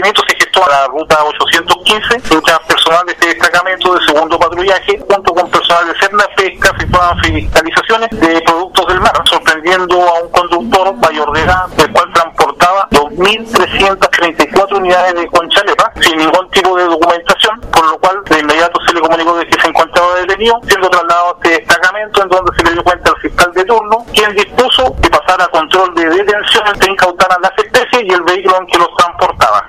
procedimiento se gestó a la ruta 815, mientras personal de este destacamento de segundo patrullaje, junto con personal de Cerna Pesca, efectuaban fiscalizaciones de productos del mar, sorprendiendo a un conductor mayor de edad, el cual transportaba 2.334 unidades de conchalepa sin ningún tipo de documentación, por lo cual de inmediato se le comunicó de que se encontraba detenido, siendo trasladado a este destacamento en donde se le dio cuenta al fiscal de turno, quien dispuso que pasara control de detención, se incautaran las especies y el vehículo en que los transportaba.